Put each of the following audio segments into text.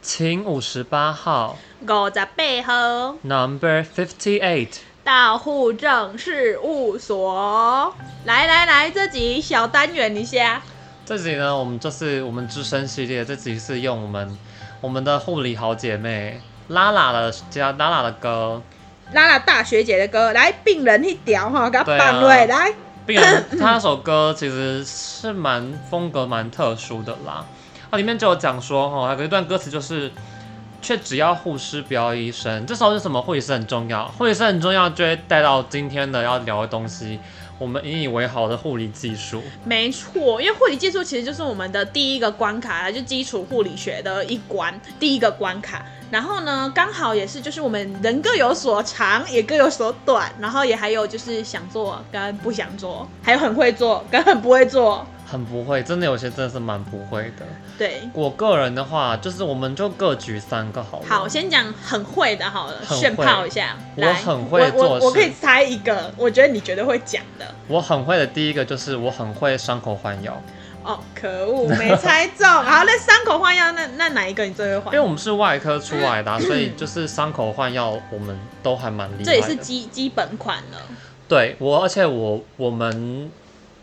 请五十八号，五十八号，Number fifty eight，到户政事务所。来来来，这集小单元一下。这集呢，我们就是我们之声系列，这集是用我们我们的护理好姐妹拉拉的加拉拉的歌，拉拉大学姐的歌，来病人一条哈，给他放对、啊、来。病人 他那首歌其实是蛮风格蛮特殊的啦。它里面就有讲说，哈，有一段歌词就是，却只要护士不要医生。这时候是什么？护理师很重要，护理师很重要，就会带到今天的要聊的东西，我们引以为豪的护理技术。没错，因为护理技术其实就是我们的第一个关卡，就基础护理学的一关，第一个关卡。然后呢，刚好也是就是我们人各有所长，也各有所短，然后也还有就是想做跟不想做，还有很会做跟很不会做。很不会，真的有些真的是蛮不会的。对，我个人的话，就是我们就各举三个好了。好，先讲很会的，好了，炫炮一下。我很会做我，我可以猜一个，我觉得你绝对会讲的。我很会的第一个就是我很会伤口换药。哦，可恶，没猜中。好，那伤口换药，那那哪一个你最会换？因为我们是外科出来的，啊，所以就是伤口换药，我们都还蛮厉害的。这也是基基本款了。对我，而且我我们。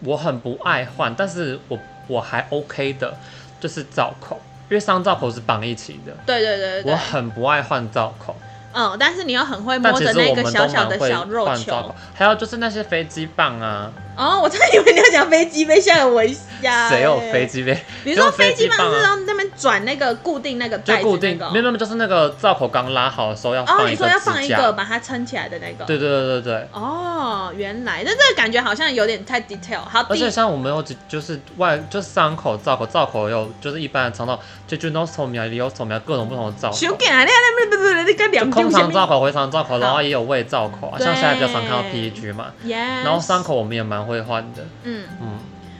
我很不爱换，但是我我还 OK 的，就是罩口，因为上罩口是绑一起的。对对对对。我很不爱换罩口。嗯，但是你又很会摸着那个小小的小肉球。还有就是那些飞机棒啊。哦，我真的以为你要讲飞机杯，吓了我一下。谁有飞机杯？你说飞机棒是让那边转那个固定那个？就固定，没有没有，就是那个造口刚拉好的时候要放一个。哦，你说要放一个把它撑起来的那个？对对对对对。哦，原来，那这个感觉好像有点太 detail。好，而且像我们有就是外就是伤口造口造口有就是一般的肠道就就 nostomy 啊 ileostomy 啊各种不同的造口。手感啊，那那不不不，你个两空肠造口、回肠造口，然后也有胃造口啊，像现在比较常看到 PEG 嘛。然后伤口我们也蛮会换的。嗯嗯，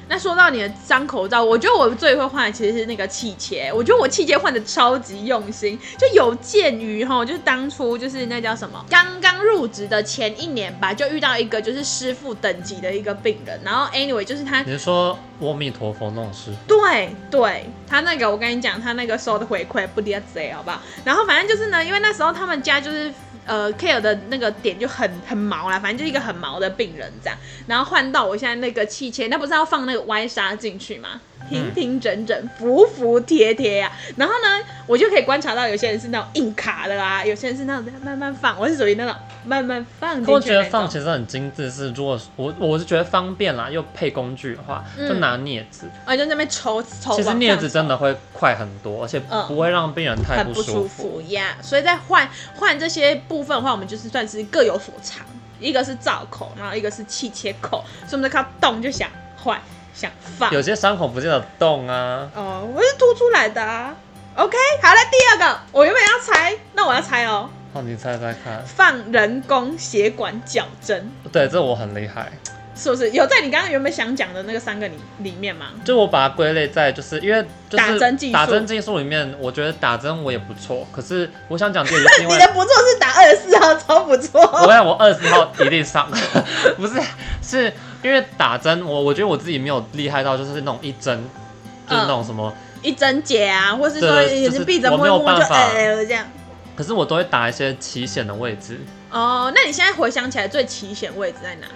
那说到你的脏口罩，我觉得我最会换的其实是那个气切。我觉得我气切换的超级用心，就有鉴于哈，就是当初就是那叫什么，刚刚入职的前一年吧，就遇到一个就是师傅等级的一个病人，然后 anyway 就是他，你是说阿弥陀佛那种师傅？对对，他那个我跟你讲，他那个收的回馈不离贼，好不好？然后反正就是呢，因为那时候他们家就是。呃，care 的那个点就很很毛啦，反正就是一个很毛的病人这样，然后换到我现在那个气切，那不是要放那个歪纱进去吗？平平整整、服服帖帖呀。然后呢，我就可以观察到有些人是那种硬卡的啦，有些人是那种慢慢放，我是属于那种慢慢放进去。我觉得放其实很精致，是如果我我是觉得方便啦，又配工具的话，就拿镊子，啊、嗯，就那边抽抽。其实镊子真的会快很多，而且不会让病人太不舒服呀。所以在换换这些部分的话，我们就是算是各有所长，一个是造口，然后一个是气切口，所以我们在看动就想换。想放，有些伤口不见得动啊。哦，我是凸出来的啊。OK，好了，第二个，我原本要猜，那我要猜哦。好，你猜猜看。放人工血管矫正。对，这我很厉害。是不是有在你刚刚原本想讲的那个三个里里面吗？就我把它归类在，就是因为就是打针技术，打针技术里面，我觉得打针我也不错。可是我想讲这个，你的不错是打二十四号超不错。我想我二十四号一定上，不是是。因为打针，我我觉得我自己没有厉害到，就是那种一针，就是那种什么、嗯、一针解啊，或是说眼睛闭着摸摸就哎这样。可是我都会打一些奇险的位置。哦，那你现在回想起来最奇险位置在哪？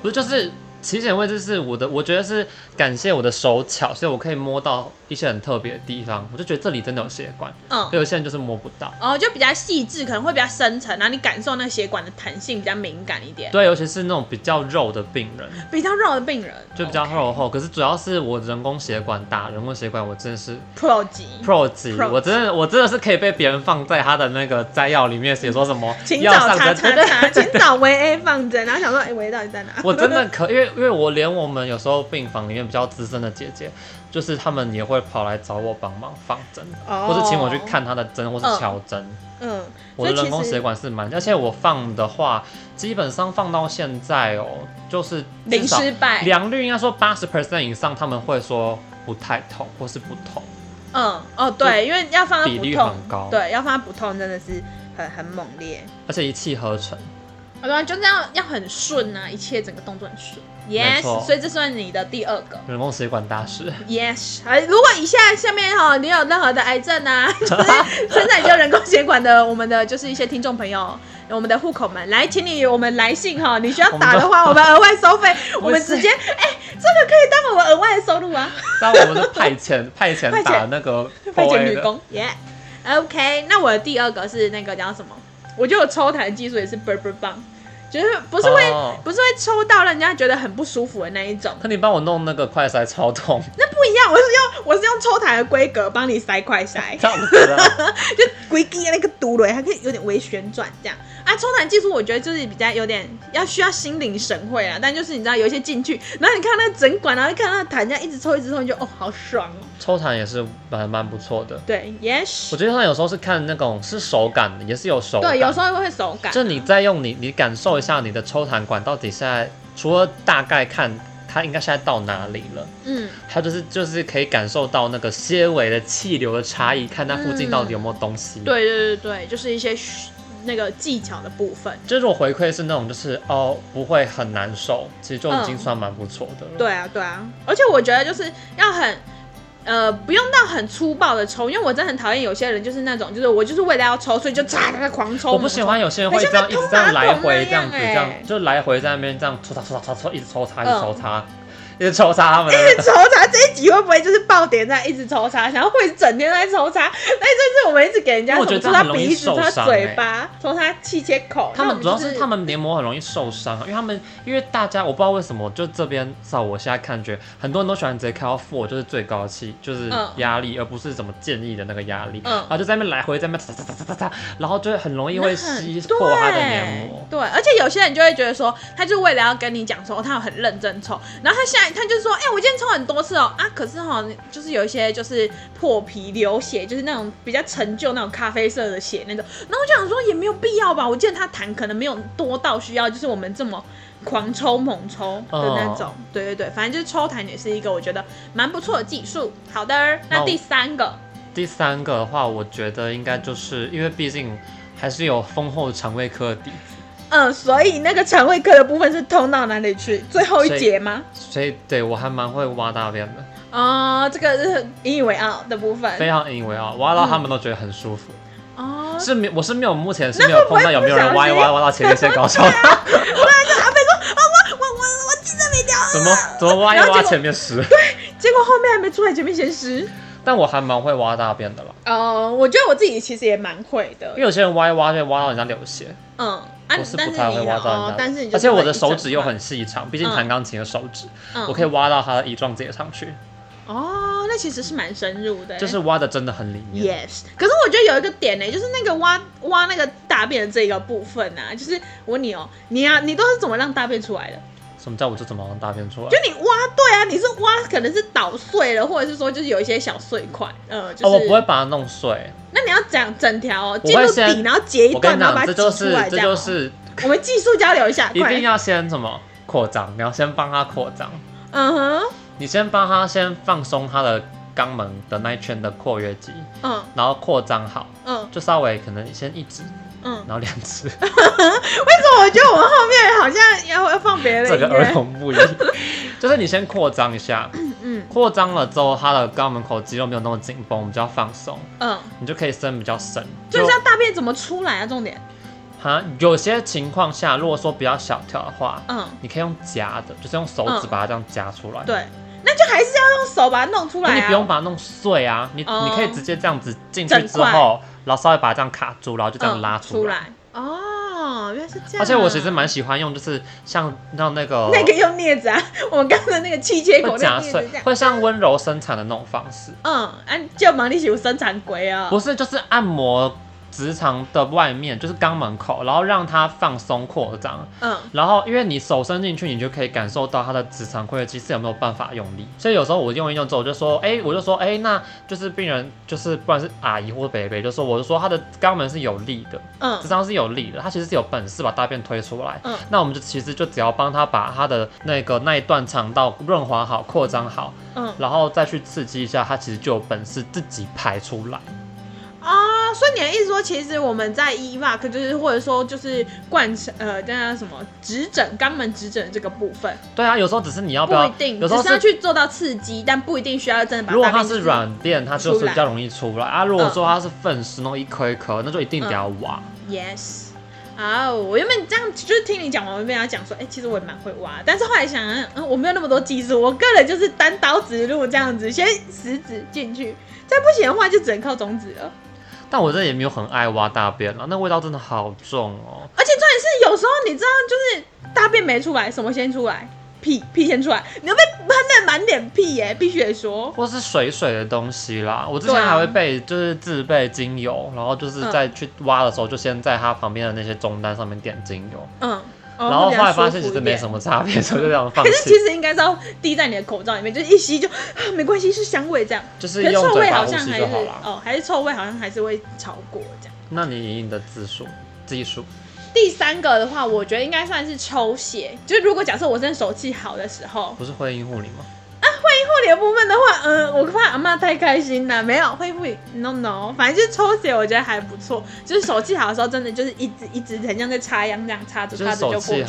不是就是。起险位置是我的，我觉得是感谢我的手巧，所以我可以摸到一些很特别的地方。我就觉得这里真的有血管，嗯，有些人就是摸不到。哦，就比较细致，可能会比较深层，然后你感受那血管的弹性比较敏感一点。对，尤其是那种比较肉的病人，比较肉的病人就比较肉厚。可是主要是我人工血管打人工血管，我真的是 pro 级，pro 级，我真的我真的是可以被别人放在他的那个摘要里面写说什么，请找查查查，请找维 A 放针，然后想说哎维 A、到底在哪？我真的可，因为因为我连。我们有时候病房里面比较资深的姐姐，就是他们也会跑来找我帮忙放针，oh. 或是请我去看他的针，或是敲针。嗯，我的人工血管是蛮，而且我放的话，基本上放到现在哦，就是零失败，良率应该说八十 percent 以上，他们会说不太痛，或是不痛。嗯，哦，对，因为要放到比例很高，对，要放到不痛真的是很很猛烈，而且一气呵成。好吧，就这样要很顺啊，一切整个动作很顺。Yes，所以这算你的第二个人工血管大师。Yes，如果以下下面哈，你有任何的癌症啊，就是生产就人工血管的，我们的就是一些听众朋友，我们的户口们，来，请你我们来信哈，你需要打的话，我们额外收费，我们直接，哎，这个可以当我们额外的收入啊。当我们是 派遣派遣打那个派遣女工。Yeah，OK，那我的第二个是那个叫什么？我觉得我抽痰技术也是倍儿倍儿棒。就是不是会、oh. 不是会抽到让人家觉得很不舒服的那一种。可你帮我弄那个快塞超痛。那不一样，我是用我是用抽痰的规格帮你塞快塞。这样子啊。就规格那个嘟噜，还可以有点微旋转这样。啊，抽痰技术我觉得就是比较有点要需要心领神会啊。但就是你知道有一些进去，然后你看那个针管，然后你看那个痰这样一直抽一直抽，你就哦好爽哦。抽痰也是蛮蛮不错的。对，Yes。我觉得他有时候是看那种是手感的，也是有手感。对，有时候会手感。就你在用你你感受一下你的抽痰管到底现在，除了大概看它应该现在到哪里了，嗯，还有就是就是可以感受到那个些微的气流的差异，看它附近到底有没有东西。嗯、对对对对，就是一些那个技巧的部分。就是我回馈是那种就是哦不会很难受，其实就已经算蛮不错的了。嗯、对啊对啊，而且我觉得就是要很。呃，不用到很粗暴的抽，因为我真的很讨厌有些人，就是那种，就是我就是为了要抽，所以就嚓嚓狂抽。我不喜欢有些人会这样一直这样来回这样子，这样就来回在那边这样抽抽抽抽抽，一直抽插，一直抽插。嗯一直抽插他们，一直抽插，这一集会不会就是爆点在一直抽插？想要会整天在抽插，但是这次我们一直给人家抽他鼻子、抽他嘴巴、抽他气切口。他们主要是他们黏膜很容易受伤，因为他们因为大家我不知道为什么，就这边照我现在看觉，很多人都喜欢直接开到 four，，就是最高气，就是压力，而不是怎么建议的那个压力。嗯，然后就在那边来回在那边擦擦擦擦擦，然后就很容易会吸破他的黏膜。对，而且有些人就会觉得说，他就为了要跟你讲说他有很认真抽，然后他现在。他就说：“哎、欸，我今天抽很多次哦，啊，可是哈，就是有一些就是破皮流血，就是那种比较陈旧那种咖啡色的血那种。然后我就想说，也没有必要吧。我记得他痰可能没有多到需要，就是我们这么狂抽猛抽的那种。嗯、对对对，反正就是抽痰也是一个我觉得蛮不错的技术。好的，那第三个，第三个的话，我觉得应该就是因为毕竟还是有丰厚的肠胃科的底子。”嗯，所以那个肠胃科的部分是通到哪里去？最后一节吗？所以，所以对我还蛮会挖大便的。哦、呃，这个是引以为傲的部分，非常引以为傲，挖到他们都觉得很舒服。哦、嗯，是没，我是没有，目前是没有碰到有没有人挖一挖挖到前列腺高潮的。不然就阿飞说啊，我我我我记得没掉。怎么怎么挖一挖前面湿？对，结果后面还没出来，前面先湿。但我还蛮会挖大便的啦。哦、呃，我觉得我自己其实也蛮会的，因为有些人挖一挖就挖到人家流血。嗯。我是不太会挖到人家，但是而且我的手指又很细长，毕竟弹钢琴的手指，我可以挖到他的乙状结上去。哦，那其实是蛮深入的，就是挖的真的很里面。Yes，可是我觉得有一个点呢，就是那个挖挖那个大便的这个部分啊，就是我问你哦，你啊，你都是怎么让大便出来的？什么叫我就怎么让大便出来？就你挖，对啊，你是挖可能是捣碎了，或者是说就是有一些小碎块，呃，就是我不会把它弄碎。那你要讲整条哦，进入底，然后截一段，然后把它挤出来。这就是我们技术交流一下，一定要先什么扩张？你要先帮它扩张。嗯哼。你先帮他先放松他的肛门的那一圈的括约肌，嗯，然后扩张好，嗯，就稍微可能先一指。嗯，然后两次。为什么我觉得我们后面好像要要放别的？这个儿童不宜，就是你先扩张一下，嗯，扩张了之后，他的肛门口肌肉没有那么紧绷，比较放松，嗯，你就可以伸比较深。就是要大便怎么出来啊？重点。哈，有些情况下，如果说比较小条的话，嗯，你可以用夹的，就是用手指把它这样夹出来。对，那就还是要用手把它弄出来。你不用把它弄碎啊，你你可以直接这样子进去之后。然后稍微把它这样卡住，然后就这样拉出来。嗯、出来哦，原来是这样。而且我其实蛮喜欢用，就是像让那个那个用镊子啊，我们刚才那个气切口夹碎，会像温柔生产的那种方式。嗯，按就忙你喜欢生产鬼啊？不是，就是按摩。直肠的外面就是肛门口，然后让它放松扩张，嗯，然后因为你手伸进去，你就可以感受到它的直肠括约肌是有没有办法用力，所以有时候我用一用之后，我就说，哎、欸，我就说，哎、欸，那就是病人就是不管是阿姨或者伯伯，就说我就说他的肛门是有力的，嗯，直肠是有力的，他其实是有本事把大便推出来，嗯，那我们就其实就只要帮他把他的那个那一段肠道润滑好、扩张好，嗯，然后再去刺激一下，他其实就有本事自己排出来，所以你的意思说，其实我们在 EVAC 就是或者说就是灌呃叫什么指诊肛门指诊这个部分，对啊，有时候只是你要不要，不一定，有时候是要去做到刺激，但不一定需要真的把。如果它是软垫，它就是比较容易出来啊。如果说它是粪石，那种一颗一颗，那就一定得要挖。嗯、yes。啊、oh，我原本这样就是听你讲完，我原本要讲说，哎、欸，其实我也蛮会挖，但是后来想，嗯，我没有那么多技术，我个人就是单刀直入这样子，先食指进去，再不行的话就只能靠中指了。但我这也没有很爱挖大便了，那味道真的好重哦。而且重点是，有时候你知道，就是大便没出来，什么先出来？屁屁先出来，你要被喷的满脸屁耶，必须得说，或是水水的东西啦。我之前还会备，就是自备精油，然后就是在去挖的时候，就先在它旁边的那些中单上面点精油。嗯，哦、然后后来发现其实没什么差别，所以就这样 放弃。可是其实应该是要滴在你的口罩里面，就一吸就啊 没关系，是香味这样。就是用臭味好像还是哦，还是臭味好像还是会超过这样。那你隐隐的字数技数。第三个的话，我觉得应该算是抽血。就是如果假设我真的手气好的时候，不是会阴护理吗？啊，会阴护理的部分的话，嗯、呃，我怕阿妈太开心了。没有会阴护理，no no，反正就是抽血，我觉得还不错。就是手气好的时候，真的就是一直一直很像在插秧这样插着插着就过去。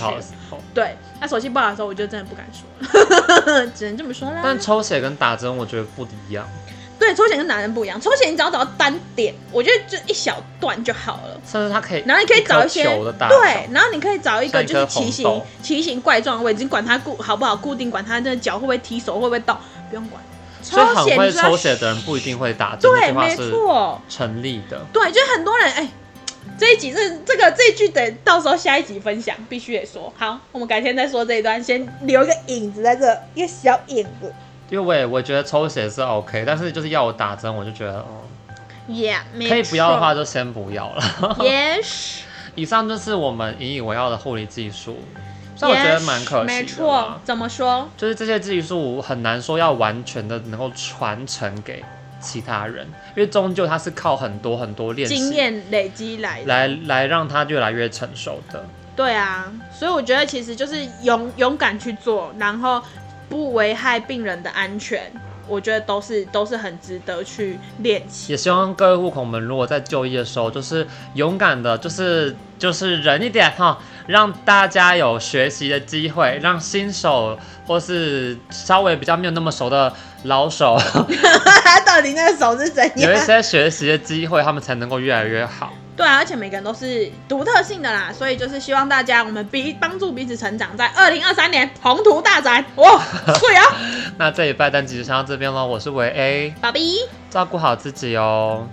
对，那手气不好的时候，我就真的不敢说了，只能这么说啦。但抽血跟打针，我觉得不一样。对，抽血跟打针不一样。抽血你只要找到单点，我觉得就一小段就好了。甚至它可以，然后你可以找一些一对，然后你可以找一个就是奇形奇形怪状的位置，你管它固好不好固定，管它的脚会不会踢，手会不会动，不用管。所以很会抽血的人不一定会打针，对，没错，成立的。对，就很多人哎，这一集这这个这一句等到时候下一集分享，必须得说。好，我们改天再说这一段，先留一个影子在这，一个小影子。因为我也我觉得抽血是 OK，但是就是要我打针，我就觉得哦，Yeah，可以不要的话就先不要了。Yes，以上就是我们引以为傲的护理技术，所以我觉得蛮可惜的。没错，怎么说？就是这些技术很难说要完全的能够传承给其他人，因为终究它是靠很多很多练习、经验累积来来来让它越来越成熟的。对啊，所以我觉得其实就是勇勇敢去做，然后。不危害病人的安全，我觉得都是都是很值得去练习。也希望各位护孔们，如果在就医的时候，就是勇敢的，就是就是忍一点哈，让大家有学习的机会，让新手或是稍微比较没有那么熟的老手，到底那个手是怎样？有一些学习的机会，他们才能够越来越好。对啊，而且每个人都是独特性的啦，所以就是希望大家我们彼帮助彼此成长，在二零二三年宏图大展哇，对啊。那这一拜单集就先到这边喽，我是维 A，宝贝，照顾好自己哦。